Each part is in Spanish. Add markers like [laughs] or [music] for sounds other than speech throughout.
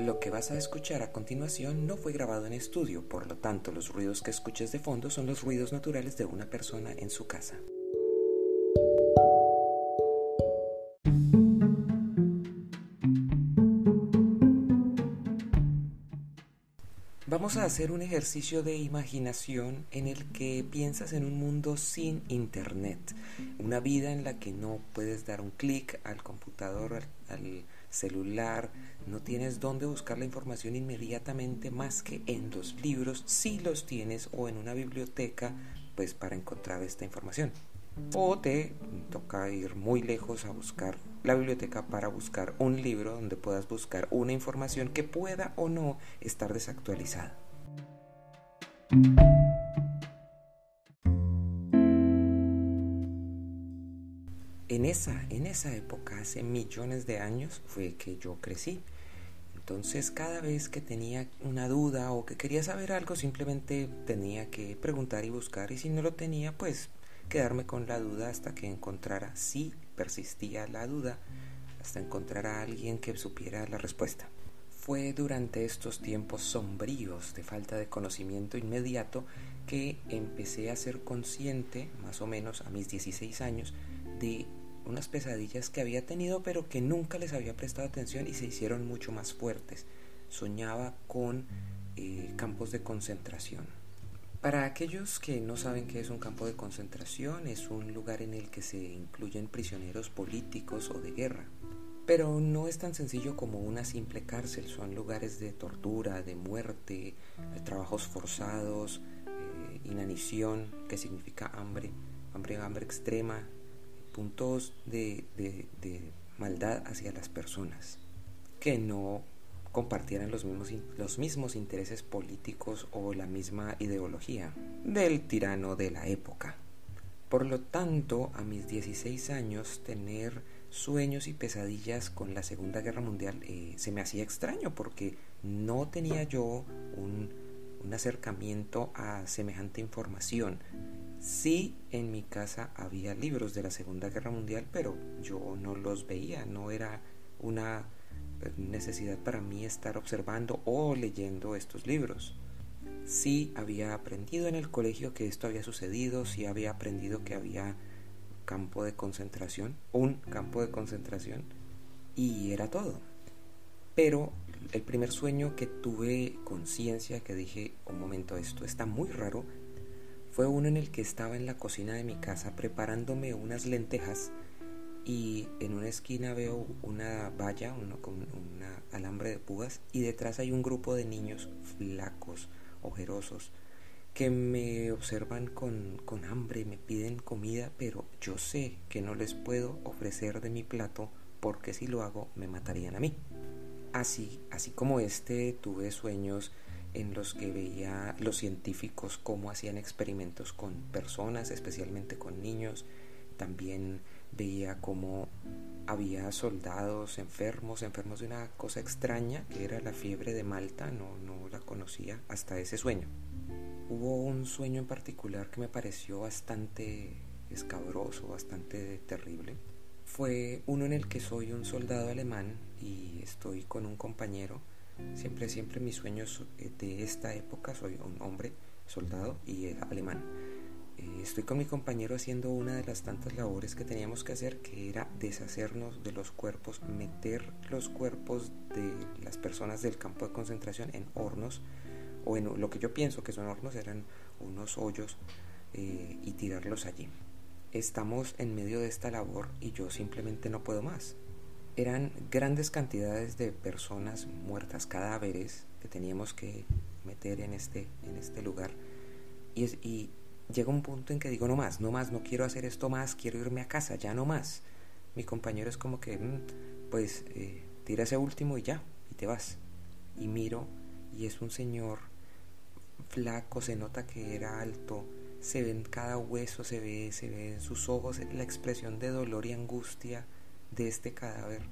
Lo que vas a escuchar a continuación no fue grabado en estudio, por lo tanto los ruidos que escuches de fondo son los ruidos naturales de una persona en su casa. Vamos a hacer un ejercicio de imaginación en el que piensas en un mundo sin internet, una vida en la que no puedes dar un clic al computador, al, celular, no tienes dónde buscar la información inmediatamente más que en los libros, si los tienes, o en una biblioteca, pues para encontrar esta información. O te toca ir muy lejos a buscar la biblioteca para buscar un libro donde puedas buscar una información que pueda o no estar desactualizada. En esa, en esa época, hace millones de años, fue que yo crecí. Entonces cada vez que tenía una duda o que quería saber algo, simplemente tenía que preguntar y buscar y si no lo tenía, pues quedarme con la duda hasta que encontrara, si persistía la duda, hasta encontrar a alguien que supiera la respuesta. Fue durante estos tiempos sombríos de falta de conocimiento inmediato que empecé a ser consciente, más o menos a mis 16 años, de unas pesadillas que había tenido pero que nunca les había prestado atención y se hicieron mucho más fuertes. Soñaba con eh, campos de concentración. Para aquellos que no saben qué es un campo de concentración, es un lugar en el que se incluyen prisioneros políticos o de guerra. Pero no es tan sencillo como una simple cárcel, son lugares de tortura, de muerte, de trabajos forzados, eh, inanición, que significa hambre, hambre, hambre extrema, puntos de, maldad hacia las personas que no compartieran los mismos, los mismos intereses políticos o la misma ideología del tirano de la época. Por lo tanto, a mis 16 años, tener sueños y pesadillas con la Segunda Guerra Mundial eh, se me hacía extraño porque no tenía yo un acercamiento a semejante información. Sí, en mi casa había libros de la Segunda Guerra Mundial, pero yo no los veía, no era una eh, necesidad para mí estar observando o leyendo estos libros. Sí había aprendido en el colegio que esto había sucedido, sí había aprendido que había campo de concentración, un campo de concentración, y era todo. Pero el primer sueño que tuve conciencia, que dije, un momento, esto está muy raro, fue uno en el que estaba en la cocina de mi casa preparándome unas lentejas y en una esquina veo una valla, uno con un alambre de púas y detrás hay un grupo de niños flacos, ojerosos, que me observan con, con hambre, me piden comida, pero yo sé que no les puedo ofrecer de mi plato porque si lo hago me matarían a mí. Así, así como este, tuve sueños en los que veía los científicos cómo hacían experimentos con personas, especialmente con niños. También veía cómo había soldados enfermos, enfermos de una cosa extraña que era la fiebre de Malta, no, no la conocía hasta ese sueño. Hubo un sueño en particular que me pareció bastante escabroso, bastante terrible. Fue uno en el que soy un soldado alemán y estoy con un compañero Siempre, siempre mis sueños eh, de esta época, soy un hombre, soldado y eh, alemán. Eh, estoy con mi compañero haciendo una de las tantas labores que teníamos que hacer, que era deshacernos de los cuerpos, meter los cuerpos de las personas del campo de concentración en hornos, o en lo que yo pienso que son hornos, eran unos hoyos, y tirarlos allí. Estamos en medio de esta labor y yo simplemente no puedo más eran grandes cantidades de personas muertas, cadáveres que teníamos que meter en este, en este lugar. Y, llega un punto en que digo, no más, no más, no quiero hacer esto más, quiero irme a casa, ya no más. Mi compañero es como que, mm, pues, eh, tira ese último y ya, y te vas. Y miro, y es un señor flaco, se nota que era alto, se ve en cada hueso, se ve, se ve en sus ojos la expresión de dolor y angustia de este cadáver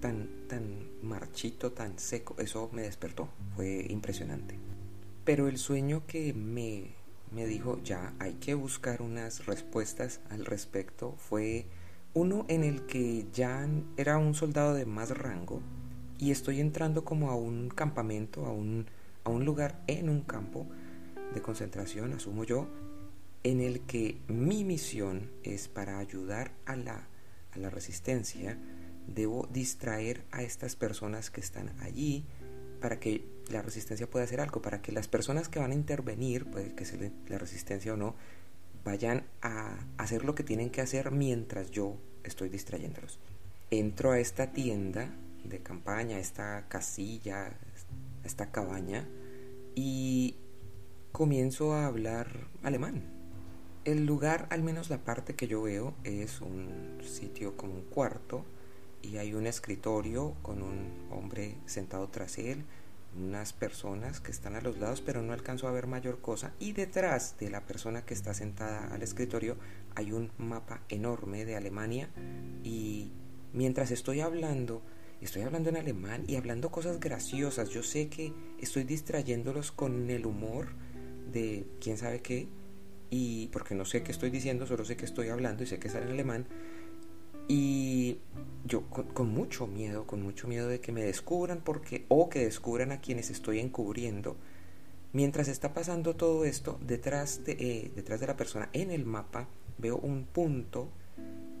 tan, tan marchito, tan seco, eso me despertó, fue impresionante. Pero el sueño que me, me dijo, ya hay que buscar unas respuestas al respecto, fue uno en el que ya era un soldado de más rango, y estoy entrando como a un campamento, a un, a un lugar en un campo de concentración, asumo yo, en el que mi misión es para ayudar a la, la resistencia, debo distraer a estas personas que están allí para que la resistencia pueda hacer algo, para que las personas que van a intervenir, puede que sea la resistencia o no, vayan a hacer lo que tienen que hacer mientras yo estoy distrayéndolos. Entro a esta tienda de campaña, esta casilla, esta cabaña, y comienzo a hablar alemán. El lugar, al menos la parte que yo veo, es un sitio como un cuarto y hay un escritorio con un hombre sentado tras él, unas personas que están a los lados, pero no alcanzo a ver mayor cosa. Y detrás de la persona que está sentada al escritorio hay un mapa enorme de Alemania. Y mientras estoy hablando, estoy hablando en alemán y hablando cosas graciosas. Yo sé que estoy distrayéndolos con el humor de quién sabe qué. Y porque no sé qué estoy diciendo, solo sé que estoy hablando y sé que es en alemán. Y yo con, mucho miedo, con mucho miedo de que me descubran porque o que descubran a quienes estoy encubriendo. Mientras está pasando todo esto, detrás de, eh, detrás de la persona en el mapa veo un punto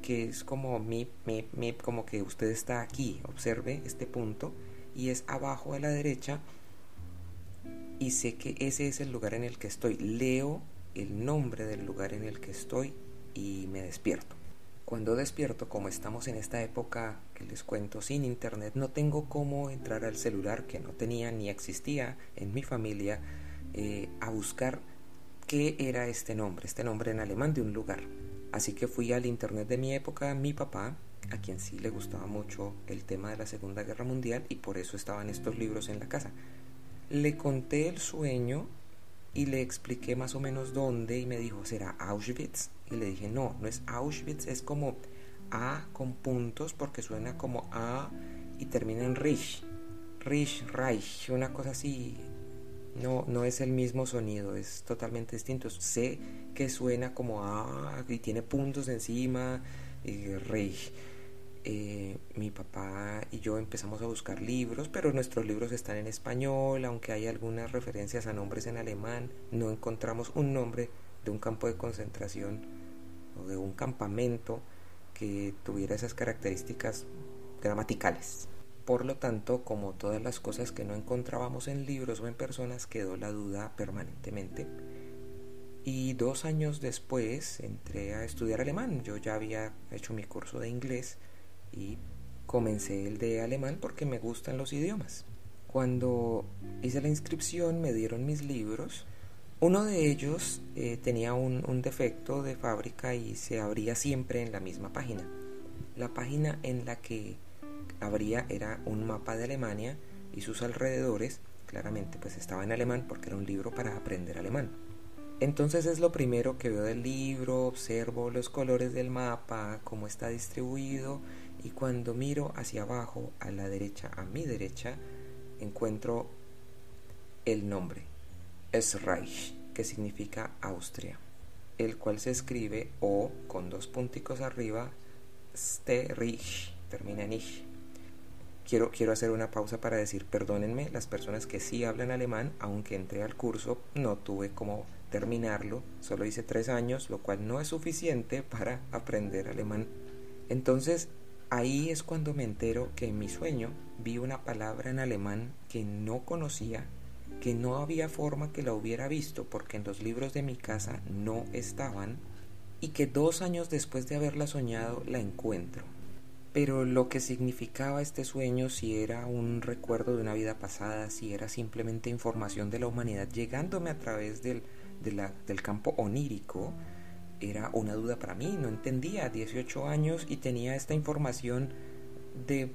que es como mi, mi, mi, como que usted está aquí, observe este punto y es abajo a la derecha y sé que ese es el lugar en el que estoy. Leo el nombre del lugar en el que estoy y me despierto. Cuando despierto, como estamos en esta época que les cuento sin internet, no tengo cómo entrar al celular que no tenía ni existía en mi familia eh, a buscar qué era este nombre, este nombre en alemán de un lugar. Así que fui al internet de mi época, mi papá, a quien sí le gustaba mucho el tema de la Segunda Guerra Mundial y por eso estaban estos libros en la casa. Le conté el sueño y le expliqué más o menos dónde y me dijo, ¿será Auschwitz? Y le dije, no, no es Auschwitz, es como A con puntos porque suena como A y termina en Rich. Rich, Reich, una cosa así. No, no es el mismo sonido, es totalmente distinto. Sé que suena como A y tiene puntos encima, y Reich. Eh, mi papá y yo empezamos a buscar libros, pero nuestros libros están en español, aunque hay algunas referencias a nombres en alemán, no encontramos un nombre de un campo de concentración o de un campamento que tuviera esas características gramaticales. Por lo tanto, como todas las cosas que no encontrábamos en libros o en personas, quedó la duda permanentemente. Y dos años después entré a estudiar alemán. Yo ya había hecho mi curso de inglés comencé el de alemán porque me gustan los idiomas. Cuando hice la inscripción me dieron mis libros uno de ellos eh, tenía un, defecto de fábrica y se abría siempre en la misma página. La página en la que abría era un mapa de Alemania y sus alrededores, claramente pues estaba en alemán porque era un libro para aprender alemán. Entonces es lo primero que veo del libro, observo los colores del mapa, cómo está distribuido y cuando miro hacia abajo, a la derecha, a mi derecha, encuentro el nombre, Reich, que significa Austria, el cual se escribe o con dos punticos arriba, Ste Reich, termina en ich. Quiero, quiero hacer una pausa para decir, perdónenme, las personas que sí hablan alemán, aunque entré al curso, no tuve como terminarlo, solo hice tres años, lo cual no es suficiente para aprender alemán. Entonces, ahí es cuando me entero que en mi sueño vi una palabra en alemán que no conocía que no había forma que la hubiera visto porque en los libros de mi casa no estaban y que dos años después de haberla soñado la encuentro. Pero lo que significaba este sueño, si era un recuerdo de una vida pasada, si era simplemente información de la humanidad llegándome a través del, del campo onírico, era una duda para mí. No entendía, 18 años y tenía esta información de,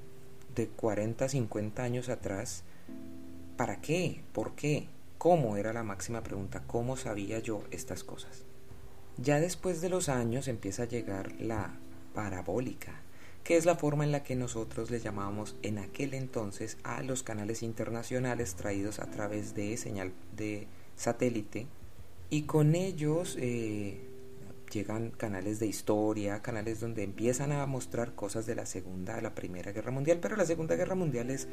de 40, 50 años atrás ¿Para qué? ¿Por qué? ¿Cómo? Era la máxima pregunta. ¿Cómo sabía yo estas cosas? Ya después de los años empieza a llegar la parabólica, que es la forma en la que nosotros le llamábamos en aquel entonces a los canales internacionales traídos a través de señal de satélite y con ellos eh, llegan canales de historia, canales donde empiezan a mostrar cosas de la Segunda la Primera Guerra Mundial, pero la Segunda Guerra Mundial es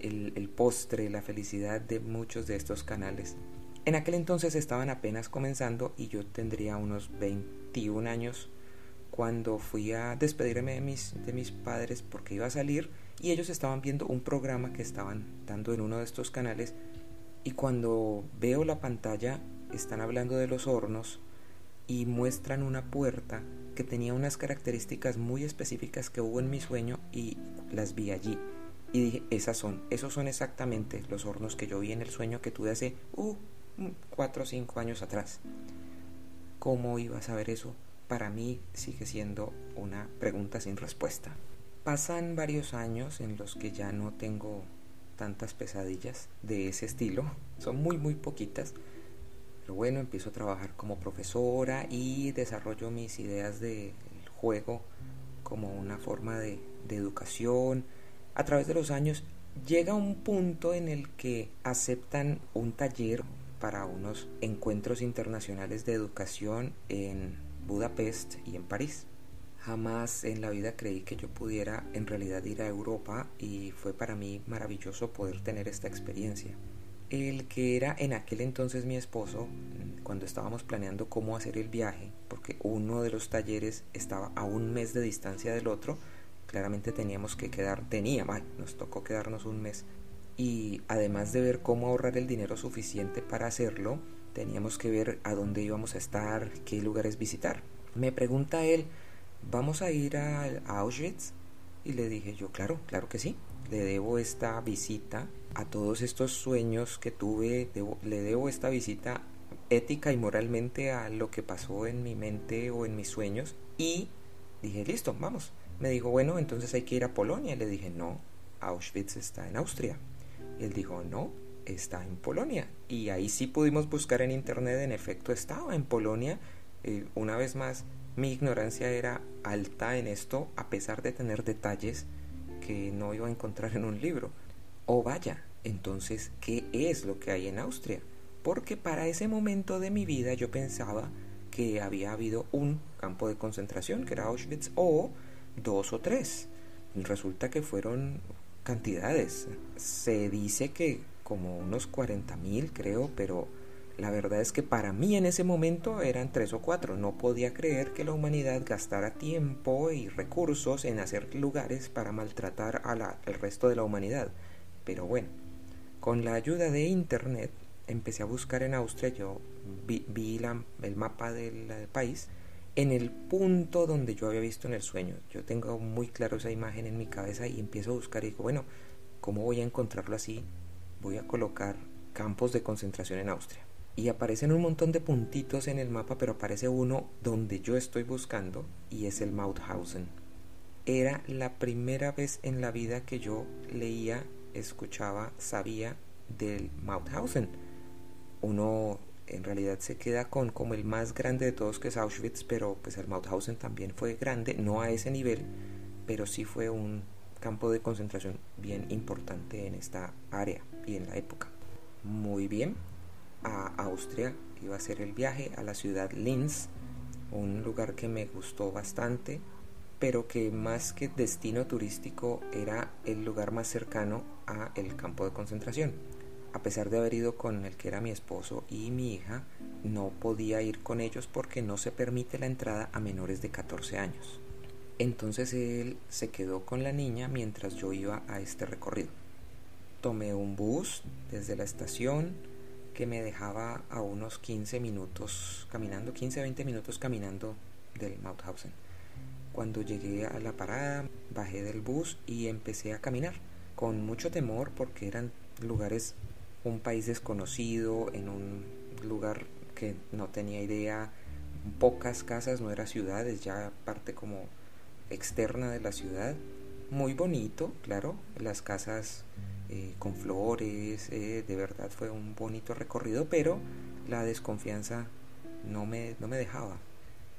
el, el postre, la felicidad de muchos de estos canales. En aquel entonces estaban apenas comenzando y yo tendría unos 21 años cuando fui a despedirme de mis, de mis padres porque iba a salir y ellos estaban viendo un programa que estaban dando en uno de estos canales y cuando veo la pantalla están hablando de los hornos y muestran una puerta que tenía unas características muy específicas que hubo en mi sueño y las vi allí. Y dije, esas son, esos son exactamente los hornos que yo vi en el sueño que tuve hace, uh, cuatro o cinco años atrás. ¿Cómo iba a saber eso? Para mí sigue siendo una pregunta sin respuesta. Pasan varios años en los que ya no tengo tantas pesadillas de ese estilo, son muy muy poquitas, pero bueno, empiezo a trabajar como profesora y desarrollo mis ideas del juego como una forma de, de educación. A través de los años llega un punto en el que aceptan un taller para unos encuentros internacionales de educación en Budapest y en París. Jamás en la vida creí que yo pudiera en realidad ir a Europa y fue para mí maravilloso poder tener esta experiencia. El que era en aquel entonces mi esposo, cuando estábamos planeando cómo hacer el viaje, porque uno de los talleres estaba a un mes de distancia del otro, claramente teníamos que quedar, tenía, nos tocó quedarnos un mes. Y además de ver cómo ahorrar el dinero suficiente para hacerlo, teníamos que ver a dónde íbamos a estar, qué lugares visitar. Me pregunta él, ¿vamos a ir a, Auschwitz? Y le dije yo, claro, claro que sí. Le debo esta visita a todos estos sueños que tuve, le debo esta visita ética y moralmente a lo que pasó en mi mente o en mis sueños. Y dije, listo, vamos. Me dijo, bueno, entonces hay que ir a Polonia. Le dije, no, Auschwitz está en Austria. Él dijo, no, está en Polonia. Y ahí sí pudimos buscar en internet, en efecto estaba en Polonia. Eh, una vez más, mi ignorancia era alta en esto a pesar de tener detalles que no iba a encontrar en un libro. O vaya, entonces, ¿qué es lo que hay en Austria? Porque para ese momento de mi vida yo pensaba que había habido un campo de concentración, que era Auschwitz, o dos o tres. Resulta que fueron cantidades. Se dice que como unos 40.000 creo, pero la verdad es que para mí en ese momento eran tres o cuatro. No podía creer que la humanidad gastara tiempo y recursos en hacer lugares para maltratar al resto de la humanidad. Pero bueno, con la ayuda de Internet empecé a buscar en Austria, yo vi, el mapa del, del país en el punto donde yo había visto en el sueño. Yo tengo muy claro esa imagen en mi cabeza y empiezo a buscar y digo, bueno, ¿cómo voy a encontrarlo así? Voy a colocar campos de concentración en Austria y aparecen un montón de puntitos en el mapa, pero aparece uno donde yo estoy buscando y es el Mauthausen. Era la primera vez en la vida que yo leía, escuchaba, sabía del Mauthausen. Uno en realidad se queda con como el más grande de todos que es Auschwitz, pero pues el Mauthausen también fue grande, no a ese nivel, pero sí fue un campo de concentración bien importante en esta área y en la época. Muy bien, a Austria, iba a hacer el viaje a la ciudad Linz, un lugar que me gustó bastante, pero que más que destino turístico era el lugar más cercano a el campo de concentración. A pesar de haber ido con el que era mi esposo y mi hija, no podía ir con ellos porque no se permite la entrada a menores de 14 años. Entonces él se quedó con la niña mientras yo iba a este recorrido. Tomé un bus desde la estación, que me dejaba a unos 15 minutos caminando, 15-20 minutos caminando del Mauthausen. Cuando llegué a la parada, bajé del bus y empecé a caminar con mucho temor porque eran lugares, un país desconocido, en un lugar que no tenía idea, pocas casas, no era ciudades, ya parte como externa de la ciudad. Muy bonito, claro, las casas eh, con flores, eh, de verdad fue un bonito recorrido, pero la desconfianza no me, no me dejaba.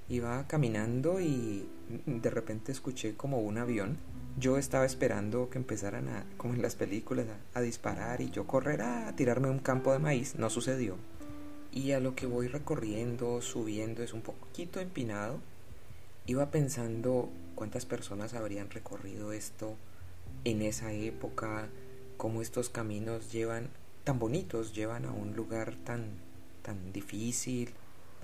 Iba caminando y de repente escuché como un avión. Yo estaba esperando que empezaran a, como en las películas, a, disparar y yo correr a tirarme un campo de maíz. No sucedió. Y a lo que voy recorriendo, subiendo, es un poquito empinado. Iba pensando cuántas personas habrían recorrido esto en esa época, cómo estos caminos llevan tan bonitos, llevan a un lugar tan tan difícil.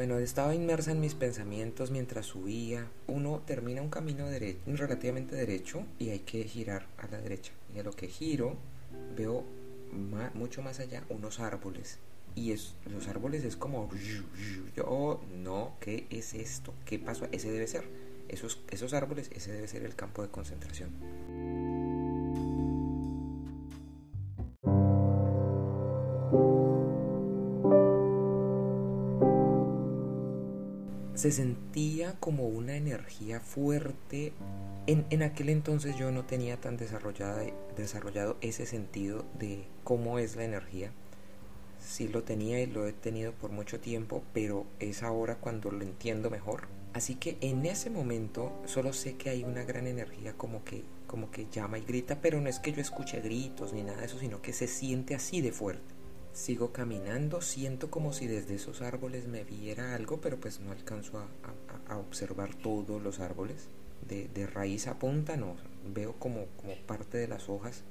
Bueno, estaba inmersa en mis pensamientos mientras subía. Uno termina un camino relativamente derecho y hay que girar a la derecha. Y a lo que giro veo mucho más allá unos árboles. Y los árboles es como... Yo, no, ¿qué es esto? ¿Qué pasó? Ese debe ser. Esos, esos árboles, ese debe ser el campo de concentración. Se sentía como una energía fuerte. En, en, aquel entonces yo no tenía tan desarrollada, desarrollado ese sentido de cómo es la energía. Sí lo tenía y lo he tenido por mucho tiempo, pero es ahora cuando lo entiendo mejor. Así que en ese momento solo sé que hay una gran energía como que, como que llama y grita, pero no es que yo escuche gritos ni nada de eso, sino que se siente así de fuerte. Sigo caminando, siento como si desde esos árboles me viera algo, pero pues no alcanzo a, observar todos los árboles. De, raíz a punta no, veo como, como parte de las hojas.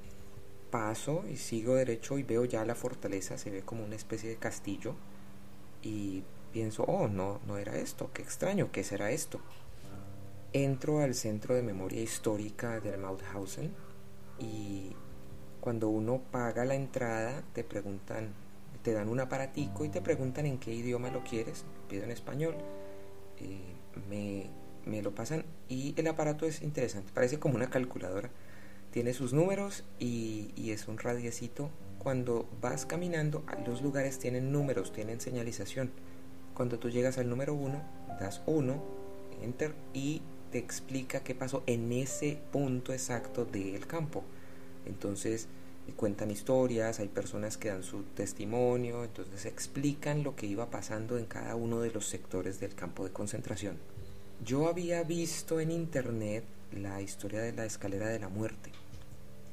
Paso y sigo derecho y veo ya la fortaleza, se ve como una especie de castillo. Y pienso, oh, no, no era esto, qué extraño, ¿qué será esto? Entro al centro de memoria histórica del Mauthausen y cuando uno paga la entrada, te preguntan, te dan un aparatico y te preguntan en qué idioma lo quieres. Pido en español, me, me lo pasan y el aparato es interesante, parece como una calculadora. Tiene sus números y, y es un radiecito. Cuando vas caminando, los lugares tienen números, tienen señalización. Cuando tú llegas al número 1, das 1, enter y te explica qué pasó en ese punto exacto del campo. Entonces cuentan historias, hay personas que dan su testimonio, entonces explican lo que iba pasando en cada uno de los sectores del campo de concentración. Yo había visto en internet la historia de la escalera de la muerte.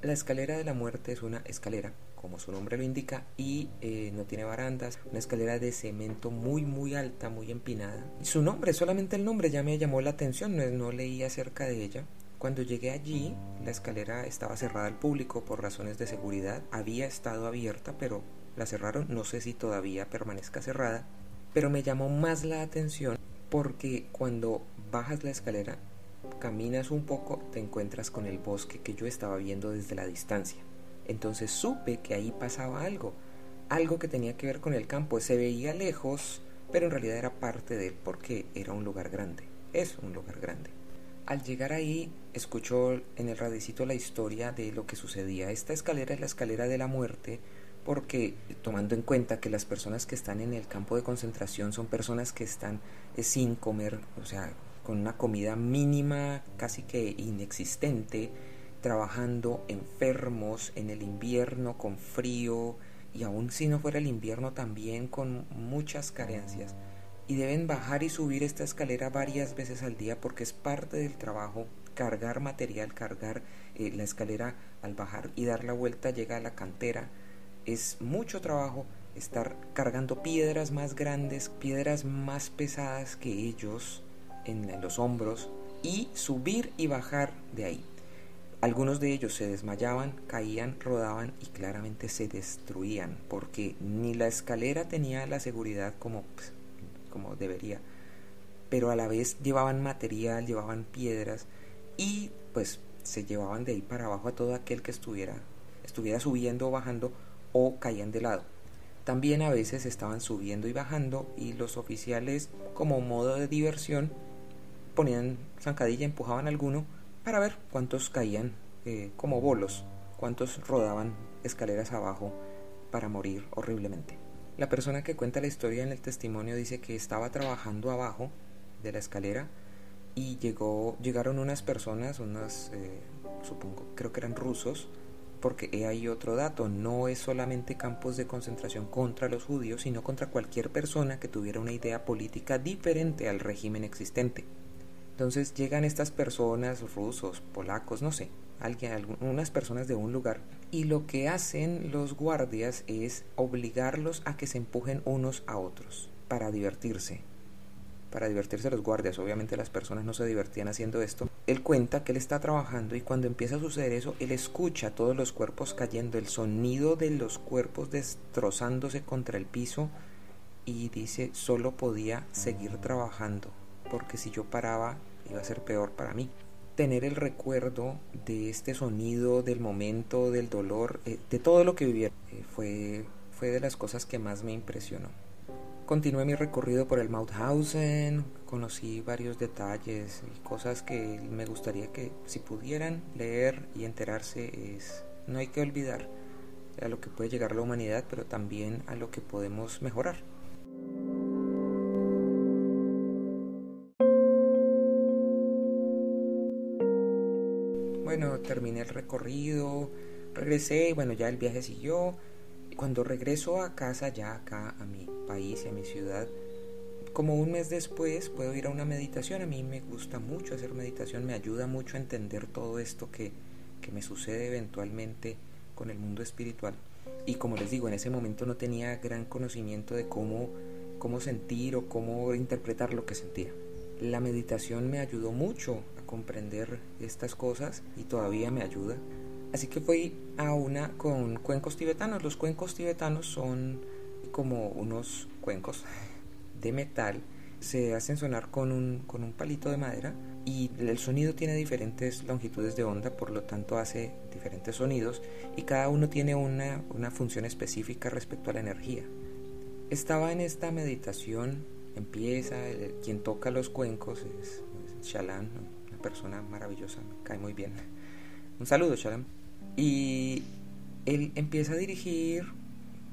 La escalera de la muerte es una escalera, como su nombre lo indica, y eh, no tiene barandas, una escalera de cemento muy muy alta, muy empinada. Su nombre, solamente el nombre ya me llamó la atención, no, no leí acerca de ella. Cuando llegué allí, la escalera estaba cerrada al público por razones de seguridad. Había estado abierta, pero la cerraron. No sé si todavía permanezca cerrada. Pero me llamó más la atención porque cuando bajas la escalera, caminas un poco, te encuentras con el bosque que yo estaba viendo desde la distancia. Entonces supe que ahí pasaba algo, algo que tenía que ver con el campo. Se veía lejos, pero en realidad era parte de él porque era un lugar grande. Es un lugar grande. Al llegar ahí, escuchó en el radicito la historia de lo que sucedía. Esta escalera es la escalera de la muerte porque tomando en cuenta que las personas que están en el campo de concentración son personas que están eh, sin comer, o sea, con una comida mínima, casi que inexistente, trabajando enfermos en el invierno con frío y aún si no fuera el invierno también con muchas carencias y deben bajar y subir esta escalera varias veces al día porque es parte del trabajo cargar material, cargar eh, la escalera al bajar y dar la vuelta llega a la cantera. Es mucho trabajo estar cargando piedras más grandes, piedras más pesadas que ellos en los hombros y subir y bajar de ahí. Algunos de ellos se desmayaban, caían, rodaban y claramente se destruían porque ni la escalera tenía la seguridad como pues, como debería. Pero a la vez llevaban material, llevaban piedras y pues se llevaban de ahí para abajo a todo aquel que estuviera, estuviera subiendo o bajando o caían de lado. También a veces estaban subiendo y bajando y los oficiales como modo de diversión ponían zancadilla, empujaban a alguno para ver cuántos caían eh, como bolos, cuántos rodaban escaleras abajo para morir horriblemente. La persona que cuenta la historia en el testimonio dice que estaba trabajando abajo de la escalera y llegó, llegaron unas personas, unas, eh, supongo, creo que eran rusos, porque hay otro dato, no es solamente campos de concentración contra los judíos, sino contra cualquier persona que tuviera una idea política diferente al régimen existente. Entonces llegan estas personas, rusos, polacos, no sé, alguien, algunas personas de un lugar, y lo que hacen los guardias es obligarlos a que se empujen unos a otros para divertirse. Para divertirse los guardias, obviamente las personas no se divertían haciendo esto. Él cuenta que él está trabajando y cuando empieza a suceder eso, él escucha todos los cuerpos cayendo, el sonido de los cuerpos destrozándose contra el piso y dice, solo podía seguir trabajando porque si yo paraba iba a ser peor para mí. Tener el recuerdo de este sonido, del momento, del dolor, eh, de todo lo que vivía, eh, fue, fue de las cosas que más me impresionó. Continué mi recorrido por el Mauthausen, conocí varios detalles y cosas que me gustaría que si pudieran leer y enterarse es no hay que olvidar a lo que puede llegar la humanidad, pero también a lo que podemos mejorar. Terminé el recorrido, regresé bueno, ya el viaje siguió. Cuando regreso a casa, ya acá a mi país y a mi ciudad, como un mes después puedo ir a una meditación. A mí me gusta mucho hacer meditación, me ayuda mucho a entender todo esto que, que me sucede eventualmente con el mundo espiritual. Y como les digo, en ese momento no tenía gran conocimiento de cómo, cómo sentir o cómo interpretar lo que sentía. La meditación me ayudó mucho comprender estas cosas y todavía me ayuda. Así que fui a una con cuencos tibetanos. Los cuencos tibetanos son como unos cuencos de metal. Se hacen sonar con un, con un palito de madera y el sonido tiene diferentes longitudes de onda, por lo tanto hace diferentes sonidos y cada uno tiene una, una función específica respecto a la energía. Estaba en esta meditación, empieza, quien toca los cuencos es, es Shalan, persona maravillosa, me cae muy bien. Un saludo, Shalom. Y él empieza a dirigir,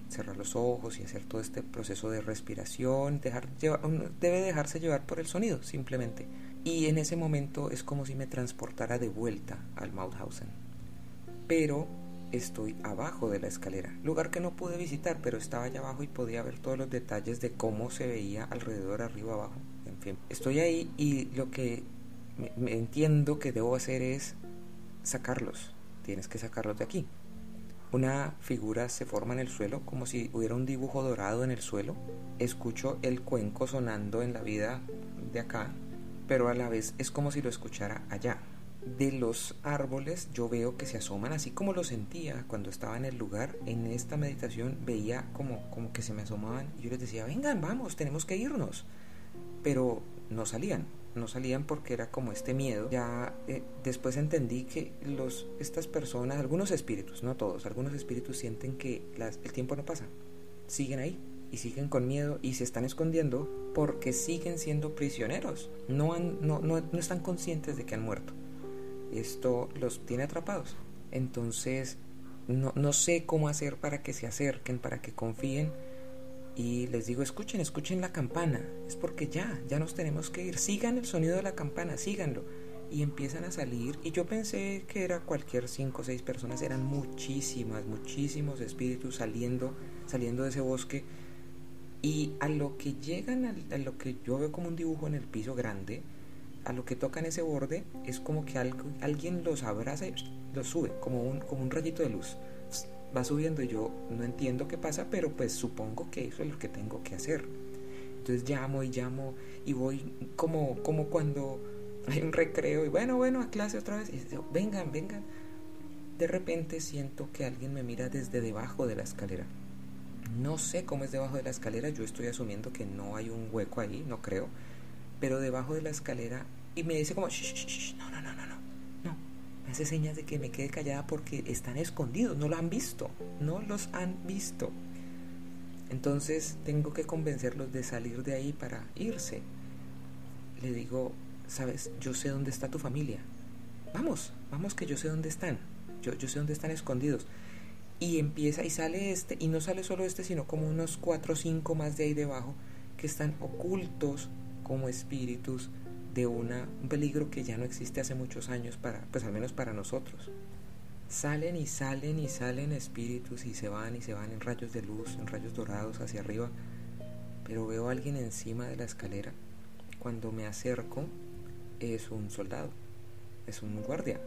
cerrar los ojos y hacer todo este proceso de respiración, dejar, debe dejarse llevar por el sonido, simplemente. Y en ese momento es como si me transportara de vuelta al Mauthausen. Pero estoy abajo de la escalera, lugar que no pude visitar, pero estaba allá abajo y podía ver todos los detalles de cómo se veía alrededor, arriba, abajo. En fin, estoy ahí y lo que me, entiendo que debo hacer es sacarlos. Tienes que sacarlos de aquí. Una figura se forma en el suelo como si hubiera un dibujo dorado en el suelo. Escucho el cuenco sonando en la vida de acá, pero a la vez es como si lo escuchara allá. De los árboles yo veo que se asoman así como lo sentía cuando estaba en el lugar. En esta meditación veía como, como que se me asomaban y yo les decía, vengan, vamos, tenemos que irnos. Pero no salían no salían porque era como este miedo. Ya eh, después entendí que los, estas personas, algunos espíritus, no todos, algunos espíritus sienten que el tiempo no pasa. Siguen ahí y siguen con miedo y se están escondiendo porque siguen siendo prisioneros. No, no, no, no están conscientes de que han muerto. Esto los tiene atrapados. Entonces, no, no sé cómo hacer para que se acerquen, para que confíen y les digo, escuchen, escuchen la campana, es porque ya, ya nos tenemos que ir, sigan el sonido de la campana, síganlo. Y empiezan a salir, y yo pensé que era cualquier cinco o seis personas, eran muchísimas, muchísimos espíritus saliendo, saliendo de ese bosque. Y a lo que llegan, a, lo que yo veo como un dibujo en el piso grande, a lo que tocan ese borde, es como que algo, alguien los abraza y los sube, como un, como un rayito de luz va subiendo y yo no entiendo qué pasa, pero pues supongo que eso es lo que tengo que hacer. Entonces llamo y llamo y voy como, como cuando [laughs] hay un recreo y bueno, bueno, a clase otra vez y digo, vengan, vengan. De repente siento que alguien me mira desde debajo de la escalera. No sé cómo es debajo de la escalera, yo estoy asumiendo que no hay un hueco ahí, no creo, pero debajo de la escalera y me dice como, shh, no, no, no, no, no, hace señas de que me quede callada porque están escondidos, no lo han visto, no los han visto. Entonces tengo que convencerlos de salir de ahí para irse. Le digo, sabes, yo sé dónde está tu familia. Vamos, vamos que yo sé dónde están. Yo, yo sé dónde están escondidos. Y empieza y sale este, y no sale solo este, sino como unos cuatro o cinco más de ahí debajo, que están ocultos como espíritus de una, un peligro que ya no existe hace muchos años, para, pues al menos para nosotros. Salen y salen y salen espíritus y se van y se van en rayos de luz, en rayos dorados hacia arriba, pero veo a alguien encima de la escalera. Cuando me acerco, es un soldado, es un guardia.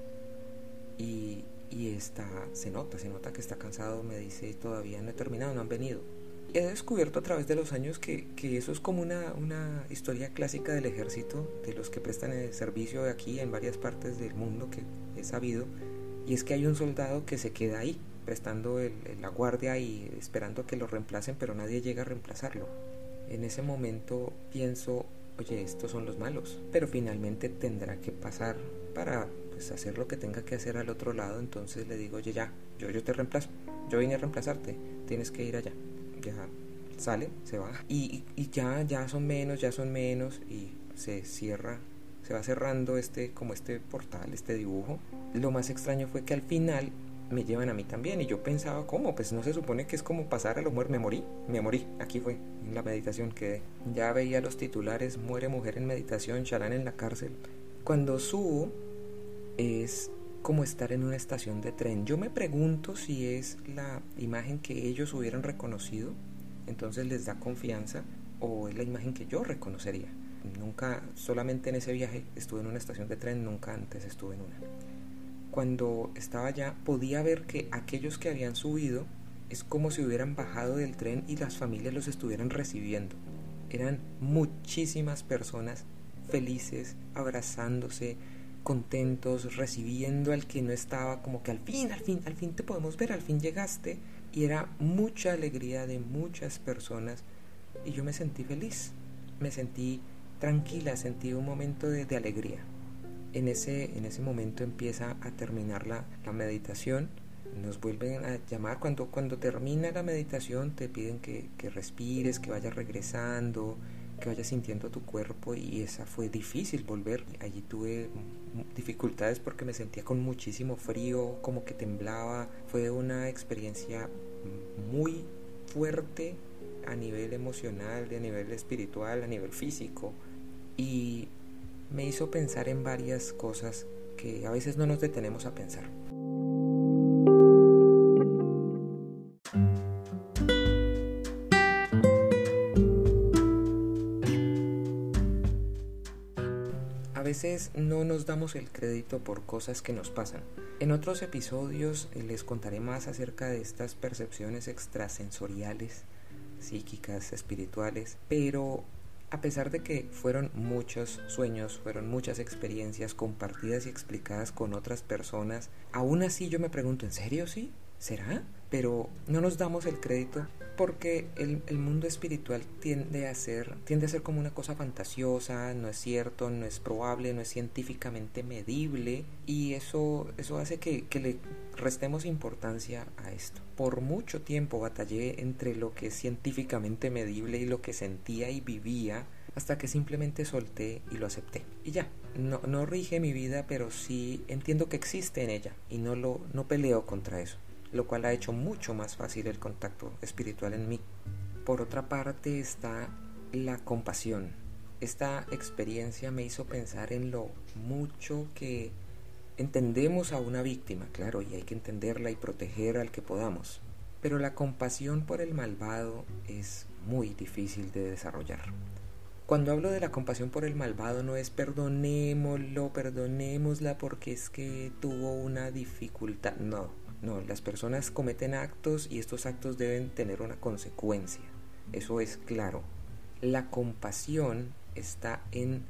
Y, y está, se nota, se nota que está cansado, me dice, todavía no he terminado, no han venido. He descubierto a través de los años que, que eso es como una, una, historia clásica del ejército, de los que prestan el servicio aquí en varias partes del mundo que he sabido, y es que hay un soldado que se queda ahí, prestando la guardia y esperando que lo reemplacen, pero nadie llega a reemplazarlo. En ese momento pienso, oye, estos son los malos, pero finalmente tendrá que pasar para pues, hacer lo que tenga que hacer al otro lado, entonces le digo, oye, ya, yo, yo te reemplazo, yo vine a reemplazarte, tienes que ir allá. Ya sale, se va, y, ya, ya son menos, ya son menos, y se cierra, se va cerrando este, como este portal, este dibujo. Lo más extraño fue que al final me llevan a mí también. Y yo pensaba, ¿cómo? Pues no se supone que es como pasar a lo muerto. Me morí, me morí. Aquí fue, en la meditación quedé. Ya veía los titulares, muere mujer en meditación, Charán en la cárcel. Cuando subo, es como estar en una estación de tren. Yo me pregunto si es la imagen que ellos hubieran reconocido, entonces les da confianza, o es la imagen que yo reconocería. Nunca, solamente en ese viaje estuve en una estación de tren, nunca antes estuve en una cuando estaba allá podía ver que aquellos que habían subido es como si hubieran bajado del tren y las familias los estuvieran recibiendo. Eran muchísimas personas felices, abrazándose, contentos, recibiendo al que no estaba, como que al fin, al fin, al fin te podemos ver, al fin llegaste. Y era mucha alegría de muchas personas y yo me sentí feliz, me sentí tranquila, sentí un momento de, alegría en ese, en ese momento empieza a terminar la, meditación. Nos vuelven a llamar cuando, cuando termina la meditación, te piden que, que respires, que vayas regresando, que vayas sintiendo tu cuerpo y esa fue difícil volver. Allí tuve dificultades porque me sentía con muchísimo frío, como que temblaba. Fue una experiencia muy fuerte a nivel emocional, a nivel espiritual, a nivel físico. Y me hizo pensar en varias cosas que a veces no nos detenemos a pensar. No nos damos el crédito por cosas que nos pasan. En otros episodios les contaré más acerca de estas percepciones extrasensoriales, psíquicas, espirituales, pero a pesar de que fueron muchos sueños, fueron muchas experiencias compartidas y explicadas con otras personas, aún así yo me pregunto, ¿en serio sí? ¿Será? Pero no nos damos el crédito porque el, mundo espiritual tiende a ser tiende a ser como una cosa fantasiosa, no es cierto, no es probable, no es científicamente medible y eso, eso hace que, que le restemos importancia a esto. Por mucho tiempo batallé entre lo que es científicamente medible y lo que sentía y vivía hasta que simplemente solté y lo acepté. Y ya, no, no rige mi vida, pero sí entiendo que existe en ella y no, lo, no peleo contra eso lo cual ha hecho mucho más fácil el contacto espiritual en mí. Por otra parte está la compasión. Esta experiencia me hizo pensar en lo mucho que entendemos a una víctima, claro, y hay que entenderla y proteger al que podamos. Pero la compasión por el malvado es muy difícil de desarrollar. Cuando hablo de la compasión por el malvado no es perdonémoslo, perdonémosla porque es que tuvo una dificultad, no, no, las personas cometen actos y estos actos deben tener una consecuencia. Eso es claro. La compasión está en,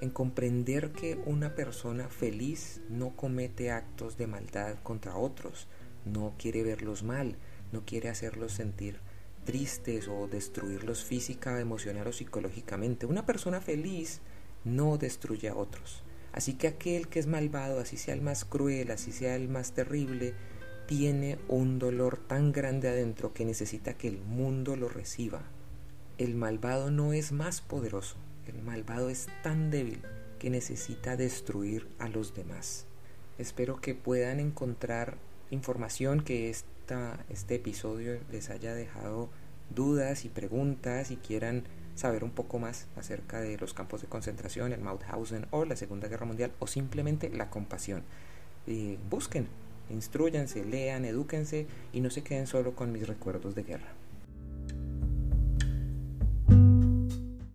en comprender que una persona feliz no comete actos de maldad contra otros, no quiere verlos mal, no quiere hacerlos sentir tristes o destruirlos física, emocional o psicológicamente. Una persona feliz no destruye a otros. Así que aquel que es malvado, así sea el más cruel, así sea el más terrible, tiene un dolor tan grande adentro que necesita que el mundo lo reciba. El malvado no es más poderoso, el malvado es tan débil que necesita destruir a los demás. Espero que puedan encontrar información que esta, este episodio les haya dejado dudas y preguntas y quieran saber un poco más acerca de los campos de concentración, el Mauthausen o la Segunda Guerra Mundial o simplemente la compasión. Busquen instruyanse, lean, edúquense y no se queden solo con mis recuerdos de guerra.